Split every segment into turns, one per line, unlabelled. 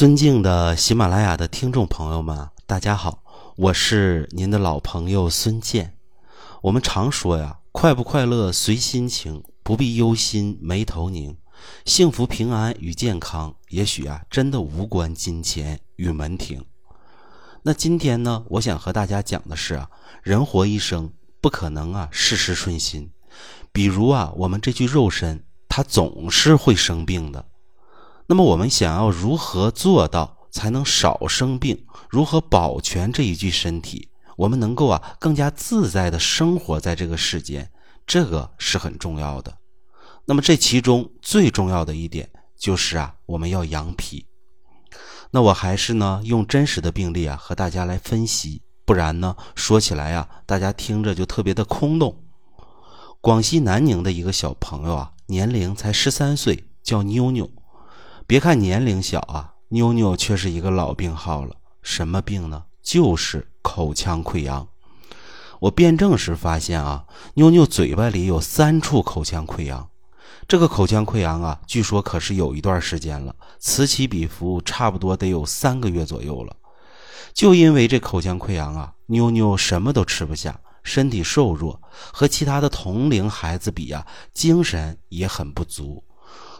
尊敬的喜马拉雅的听众朋友们，大家好，我是您的老朋友孙健。我们常说呀，快不快乐随心情，不必忧心眉头拧。幸福平安与健康，也许啊，真的无关金钱与门庭。那今天呢，我想和大家讲的是啊，人活一生不可能啊事事顺心，比如啊，我们这具肉身，它总是会生病的。那么我们想要如何做到才能少生病？如何保全这一具身体？我们能够啊更加自在的生活在这个世间，这个是很重要的。那么这其中最重要的一点就是啊我们要养脾。那我还是呢用真实的病例啊和大家来分析，不然呢说起来啊大家听着就特别的空洞。广西南宁的一个小朋友啊，年龄才十三岁，叫妞妞。别看年龄小啊，妞妞却是一个老病号了。什么病呢？就是口腔溃疡。我辩证时发现啊，妞妞嘴巴里有三处口腔溃疡。这个口腔溃疡啊，据说可是有一段时间了，此起彼伏，差不多得有三个月左右了。就因为这口腔溃疡啊，妞妞什么都吃不下，身体瘦弱，和其他的同龄孩子比啊，精神也很不足。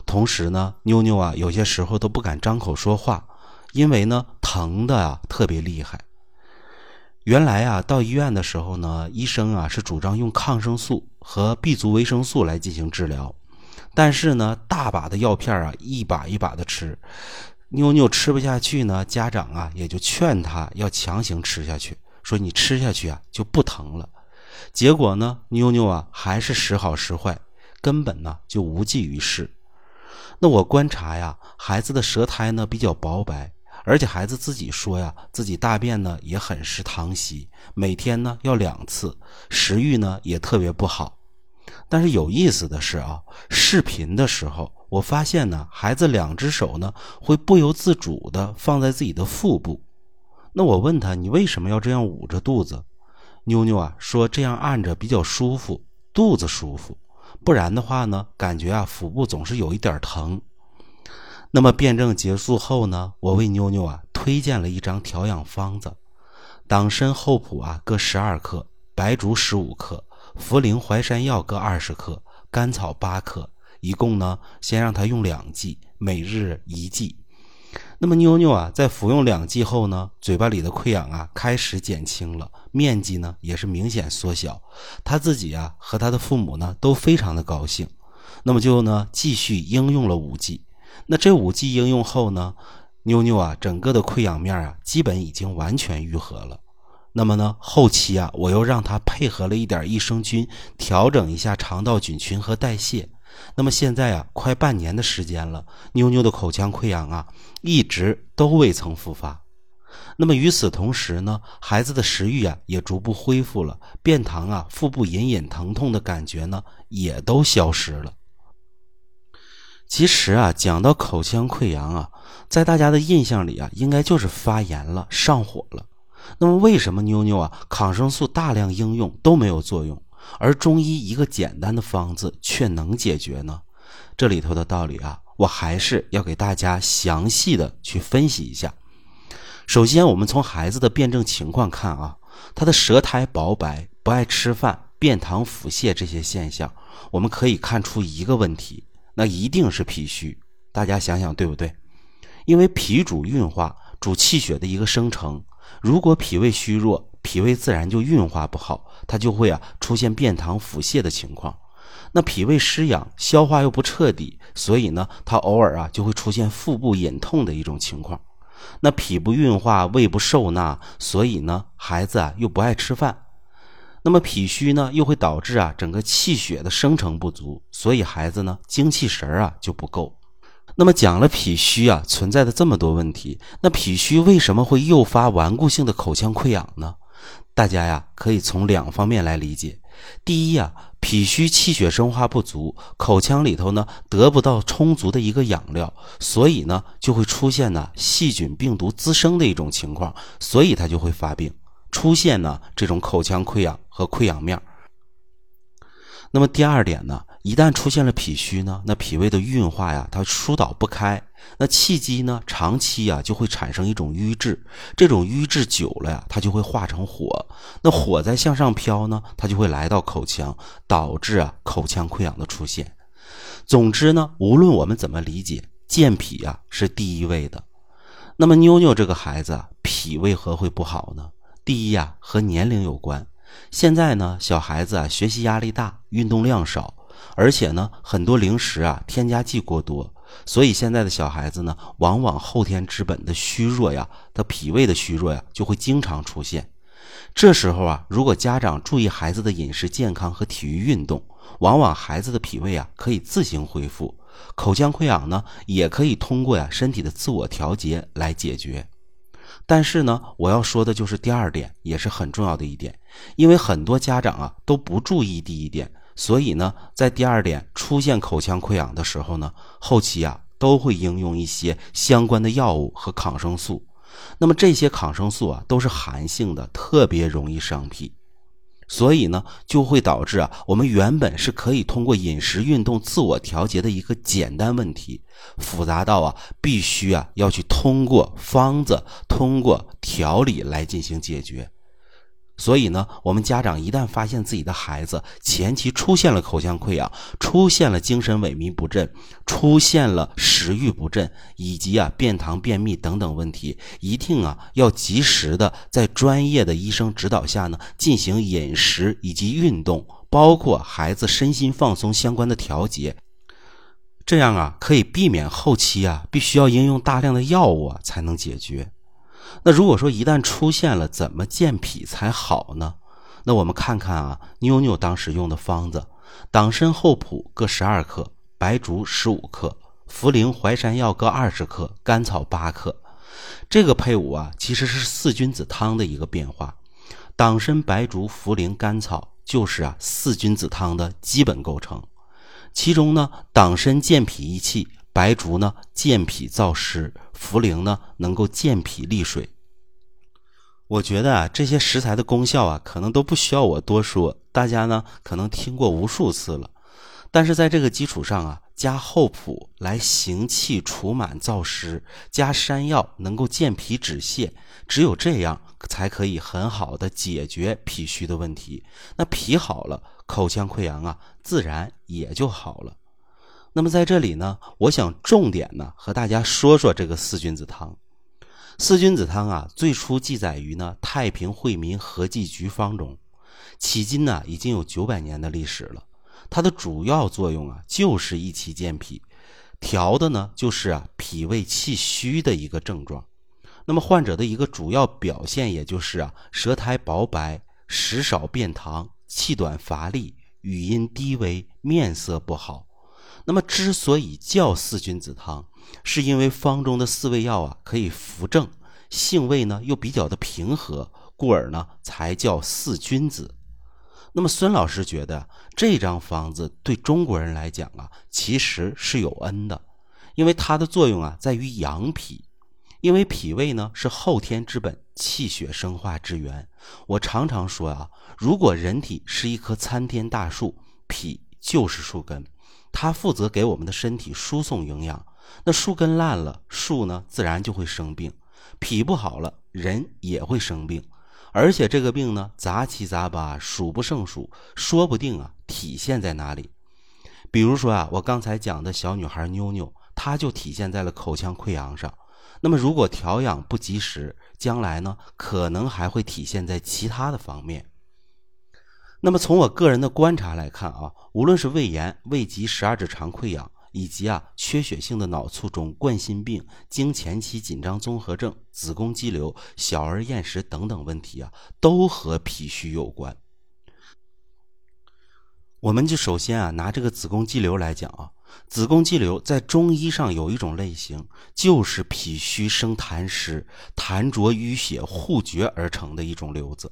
同时呢，妞妞啊，有些时候都不敢张口说话，因为呢，疼的啊特别厉害。原来啊，到医院的时候呢，医生啊是主张用抗生素和 B 族维生素来进行治疗，但是呢，大把的药片啊，一把一把的吃，妞妞吃不下去呢，家长啊也就劝她要强行吃下去，说你吃下去啊就不疼了。结果呢，妞妞啊还是时好时坏，根本呢就无济于事。那我观察呀，孩子的舌苔呢比较薄白，而且孩子自己说呀，自己大便呢也很是溏稀，每天呢要两次，食欲呢也特别不好。但是有意思的是啊，视频的时候，我发现呢，孩子两只手呢会不由自主的放在自己的腹部。那我问他，你为什么要这样捂着肚子？妞妞啊说这样按着比较舒服，肚子舒服。不然的话呢，感觉啊腹部总是有一点疼。那么辩证结束后呢，我为妞妞啊推荐了一张调养方子：党参、厚朴啊各十二克，白术十五克，茯苓、淮山药各二十克，甘草八克。一共呢，先让他用两剂，每日一剂。那么妞妞啊，在服用两剂后呢，嘴巴里的溃疡啊开始减轻了，面积呢也是明显缩小。他自己啊和他的父母呢都非常的高兴。那么就呢继续应用了五剂。那这五剂应用后呢，妞妞啊整个的溃疡面啊基本已经完全愈合了。那么呢后期啊我又让他配合了一点益生菌，调整一下肠道菌群和代谢。那么现在啊，快半年的时间了，妞妞的口腔溃疡啊，一直都未曾复发。那么与此同时呢，孩子的食欲啊也逐步恢复了，便溏啊、腹部隐隐疼痛的感觉呢也都消失了。其实啊，讲到口腔溃疡啊，在大家的印象里啊，应该就是发炎了、上火了。那么为什么妞妞啊，抗生素大量应用都没有作用？而中医一个简单的方子却能解决呢？这里头的道理啊，我还是要给大家详细的去分析一下。首先，我们从孩子的辩证情况看啊，他的舌苔薄白、不爱吃饭、便溏腹泻这些现象，我们可以看出一个问题，那一定是脾虚。大家想想对不对？因为脾主运化，主气血的一个生成。如果脾胃虚弱，脾胃自然就运化不好，它就会啊出现便溏腹泻的情况。那脾胃失养，消化又不彻底，所以呢，它偶尔啊就会出现腹部隐痛的一种情况。那脾不运化，胃不受纳，所以呢，孩子啊又不爱吃饭。那么脾虚呢，又会导致啊整个气血的生成不足，所以孩子呢精气神啊就不够。那么讲了脾虚啊存在的这么多问题，那脾虚为什么会诱发顽固性的口腔溃疡呢？大家呀，可以从两方面来理解。第一呀，脾虚气血生化不足，口腔里头呢得不到充足的一个养料，所以呢就会出现呢细菌病毒滋生的一种情况，所以它就会发病，出现呢这种口腔溃疡和溃疡面。那么第二点呢，一旦出现了脾虚呢，那脾胃的运化呀，它疏导不开，那气机呢，长期呀就会产生一种瘀滞，这种瘀滞久了呀，它就会化成火，那火在向上飘呢，它就会来到口腔，导致啊口腔溃疡的出现。总之呢，无论我们怎么理解，健脾呀是第一位的。那么妞妞这个孩子脾为何会不好呢？第一呀，和年龄有关。现在呢，小孩子啊学习压力大，运动量少。而且呢，很多零食啊，添加剂过多，所以现在的小孩子呢，往往后天之本的虚弱呀，他脾胃的虚弱呀，就会经常出现。这时候啊，如果家长注意孩子的饮食健康和体育运动，往往孩子的脾胃啊可以自行恢复，口腔溃疡呢，也可以通过呀身体的自我调节来解决。但是呢，我要说的就是第二点，也是很重要的一点，因为很多家长啊都不注意第一点。所以呢，在第二点出现口腔溃疡的时候呢，后期啊都会应用一些相关的药物和抗生素。那么这些抗生素啊都是寒性的，特别容易伤脾，所以呢就会导致啊我们原本是可以通过饮食、运动自我调节的一个简单问题，复杂到啊必须啊要去通过方子、通过调理来进行解决。所以呢，我们家长一旦发现自己的孩子前期出现了口腔溃疡，出现了精神萎靡不振，出现了食欲不振，以及啊便溏、便秘等等问题，一定啊要及时的在专业的医生指导下呢进行饮食以及运动，包括孩子身心放松相关的调节，这样啊可以避免后期啊必须要应用大量的药物啊才能解决。那如果说一旦出现了，怎么健脾才好呢？那我们看看啊，妞妞当时用的方子：党参、厚朴各十二克，白术十五克，茯苓、淮山药各二十克，甘草八克。这个配伍啊，其实是四君子汤的一个变化。党参、白术、茯苓、甘草就是啊四君子汤的基本构成。其中呢，党参健脾益气。白术呢健脾燥湿，茯苓呢能够健脾利水。我觉得啊，这些食材的功效啊，可能都不需要我多说，大家呢可能听过无数次了。但是在这个基础上啊，加厚朴来行气除螨燥湿，加山药能够健脾止泻，只有这样才可以很好的解决脾虚的问题。那脾好了，口腔溃疡啊，自然也就好了。那么在这里呢，我想重点呢和大家说说这个四君子汤。四君子汤啊，最初记载于呢《太平惠民合剂局方》中，迄今呢已经有九百年的历史了。它的主要作用啊，就是益气健脾，调的呢就是啊脾胃气虚的一个症状。那么患者的一个主要表现，也就是啊舌苔薄白、食少便溏、气短乏力、语音低微、面色不好。那么，之所以叫四君子汤，是因为方中的四味药啊可以扶正，性味呢又比较的平和，故而呢才叫四君子。那么，孙老师觉得这张方子对中国人来讲啊，其实是有恩的，因为它的作用啊在于养脾，因为脾胃呢是后天之本，气血生化之源。我常常说啊，如果人体是一棵参天大树，脾就是树根。它负责给我们的身体输送营养，那树根烂了，树呢自然就会生病，脾不好了，人也会生病，而且这个病呢杂七杂八，数不胜数，说不定啊体现在哪里。比如说啊，我刚才讲的小女孩妞妞，她就体现在了口腔溃疡上。那么如果调养不及时，将来呢可能还会体现在其他的方面。那么从我个人的观察来看啊，无论是胃炎、胃疾、十二指肠溃疡，以及啊缺血性的脑卒中、冠心病、经前期紧张综合症、子宫肌瘤、小儿厌食等等问题啊，都和脾虚有关。我们就首先啊拿这个子宫肌瘤来讲啊，子宫肌瘤在中医上有一种类型，就是脾虚生痰湿、痰浊淤血互决而成的一种瘤子。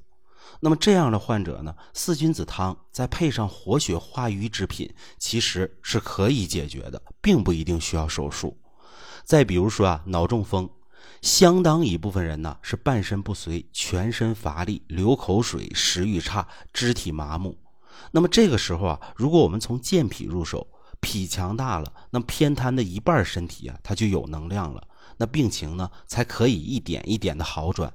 那么这样的患者呢，四君子汤再配上活血化瘀之品，其实是可以解决的，并不一定需要手术。再比如说啊，脑中风，相当一部分人呢是半身不遂、全身乏力、流口水、食欲差、肢体麻木。那么这个时候啊，如果我们从健脾入手，脾强大了，那偏瘫的一半身体啊，它就有能量了，那病情呢才可以一点一点的好转。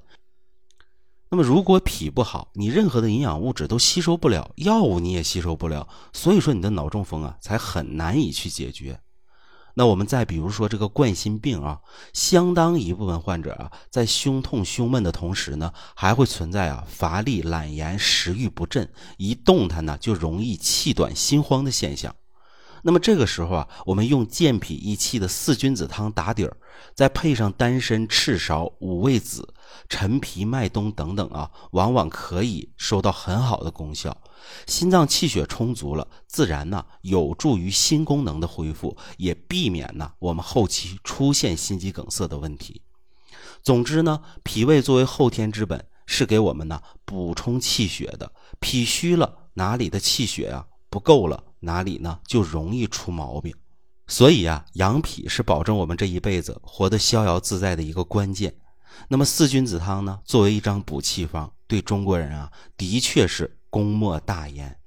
那么如果脾不好，你任何的营养物质都吸收不了，药物你也吸收不了，所以说你的脑中风啊才很难以去解决。那我们再比如说这个冠心病啊，相当一部分患者啊，在胸痛胸闷的同时呢，还会存在啊乏力、懒言、食欲不振，一动弹呢就容易气短心慌的现象。那么这个时候啊，我们用健脾益气的四君子汤打底儿，再配上丹参、赤芍、五味子、陈皮、麦冬等等啊，往往可以收到很好的功效。心脏气血充足了，自然呢有助于心功能的恢复，也避免呢我们后期出现心肌梗塞的问题。总之呢，脾胃作为后天之本，是给我们呢补充气血的。脾虚了，哪里的气血啊不够了？哪里呢就容易出毛病，所以啊，养脾是保证我们这一辈子活得逍遥自在的一个关键。那么四君子汤呢，作为一张补气方，对中国人啊，的确是功莫大焉。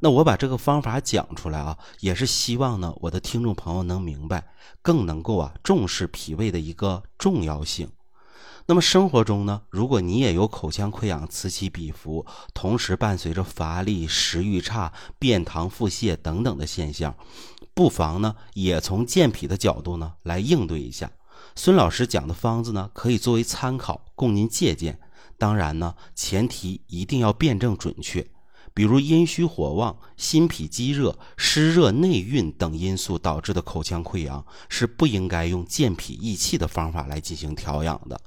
那我把这个方法讲出来啊，也是希望呢，我的听众朋友能明白，更能够啊重视脾胃的一个重要性。那么生活中呢，如果你也有口腔溃疡此起彼伏，同时伴随着乏力、食欲差、便溏腹泻等等的现象，不妨呢也从健脾的角度呢来应对一下。孙老师讲的方子呢，可以作为参考，供您借鉴。当然呢，前提一定要辩证准确。比如阴虚火旺、心脾积热、湿热内蕴等因素导致的口腔溃疡，是不应该用健脾益气的方法来进行调养的。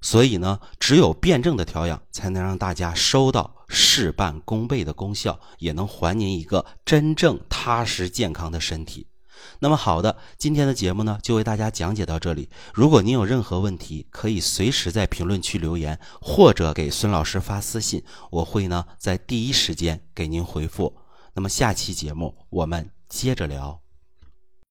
所以呢，只有辩证的调养，才能让大家收到事半功倍的功效，也能还您一个真正踏实健康的身体。那么好的，今天的节目呢，就为大家讲解到这里。如果您有任何问题，可以随时在评论区留言，或者给孙老师发私信，我会呢在第一时间给您回复。那么下期节目我们接着聊。